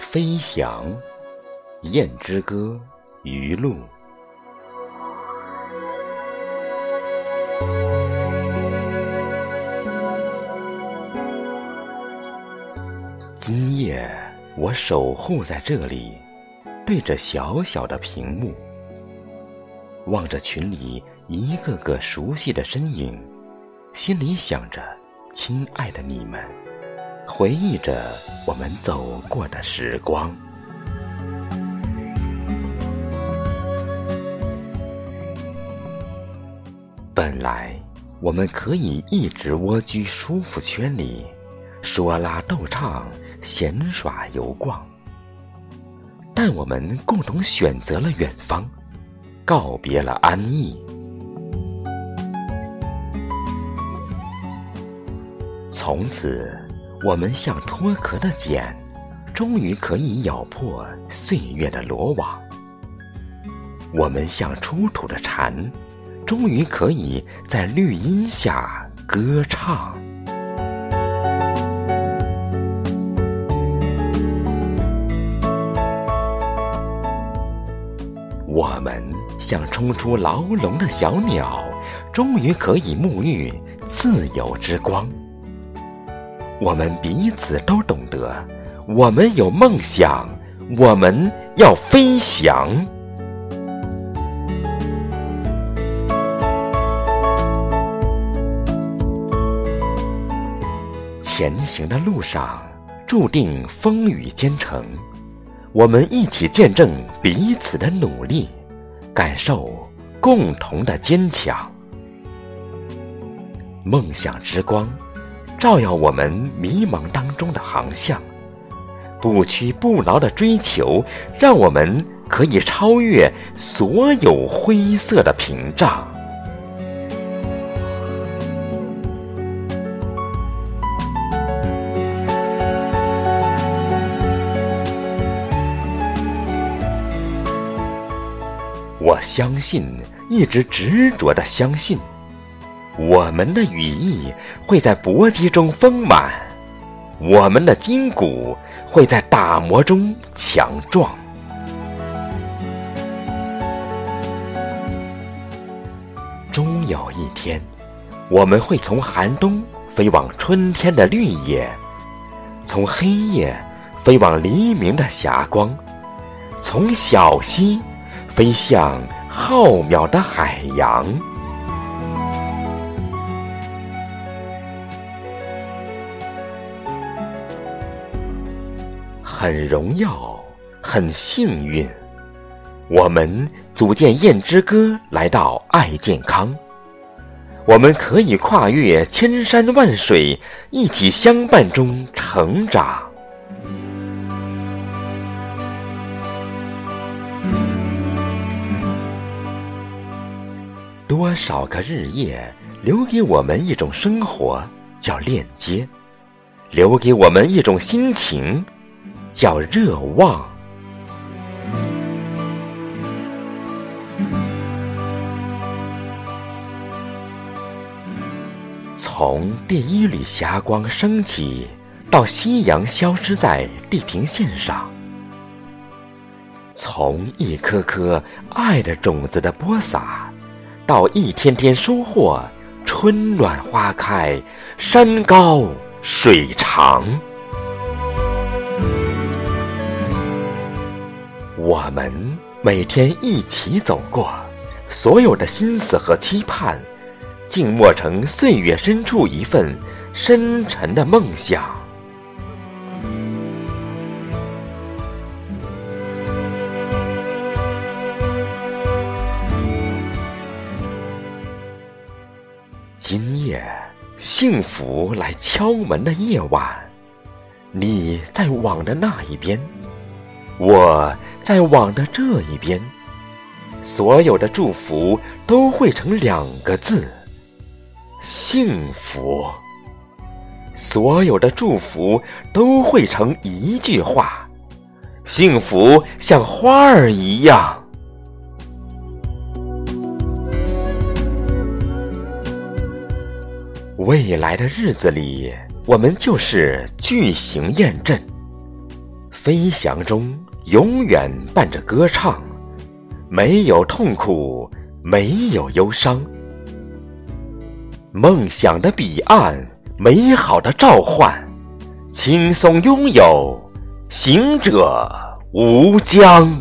飞翔，燕之歌，余露。今夜我守护在这里，对着小小的屏幕，望着群里一个个熟悉的身影，心里想着亲爱的你们，回忆着我们走过的时光。本来我们可以一直蜗居舒服圈里。说拉逗唱，闲耍游逛，但我们共同选择了远方，告别了安逸。从此，我们像脱壳的茧，终于可以咬破岁月的罗网；我们像出土的蝉，终于可以在绿荫下歌唱。我们像冲出牢笼的小鸟，终于可以沐浴自由之光。我们彼此都懂得，我们有梦想，我们要飞翔。前行的路上，注定风雨兼程。我们一起见证彼此的努力，感受共同的坚强。梦想之光，照耀我们迷茫当中的航向。不屈不挠的追求，让我们可以超越所有灰色的屏障。我相信，一直执着的相信，我们的羽翼会在搏击中丰满，我们的筋骨会在打磨中强壮。终有一天，我们会从寒冬飞往春天的绿野，从黑夜飞往黎明的霞光，从小溪。飞向浩渺的海洋，很荣耀，很幸运，我们组建燕之歌，来到爱健康，我们可以跨越千山万水，一起相伴中成长。多少个日夜，留给我们一种生活，叫链接；留给我们一种心情，叫热望。从第一缕霞光升起，到夕阳消失在地平线上；从一颗颗爱的种子的播撒。到一天天收获，春暖花开，山高水长。我们每天一起走过，所有的心思和期盼，静默成岁月深处一份深沉的梦想。今夜，幸福来敲门的夜晚，你在网的那一边，我在网的这一边，所有的祝福都会成两个字：幸福。所有的祝福都会成一句话：幸福像花儿一样。未来的日子里，我们就是巨型验证，飞翔中永远伴着歌唱，没有痛苦，没有忧伤。梦想的彼岸，美好的召唤，轻松拥有，行者无疆。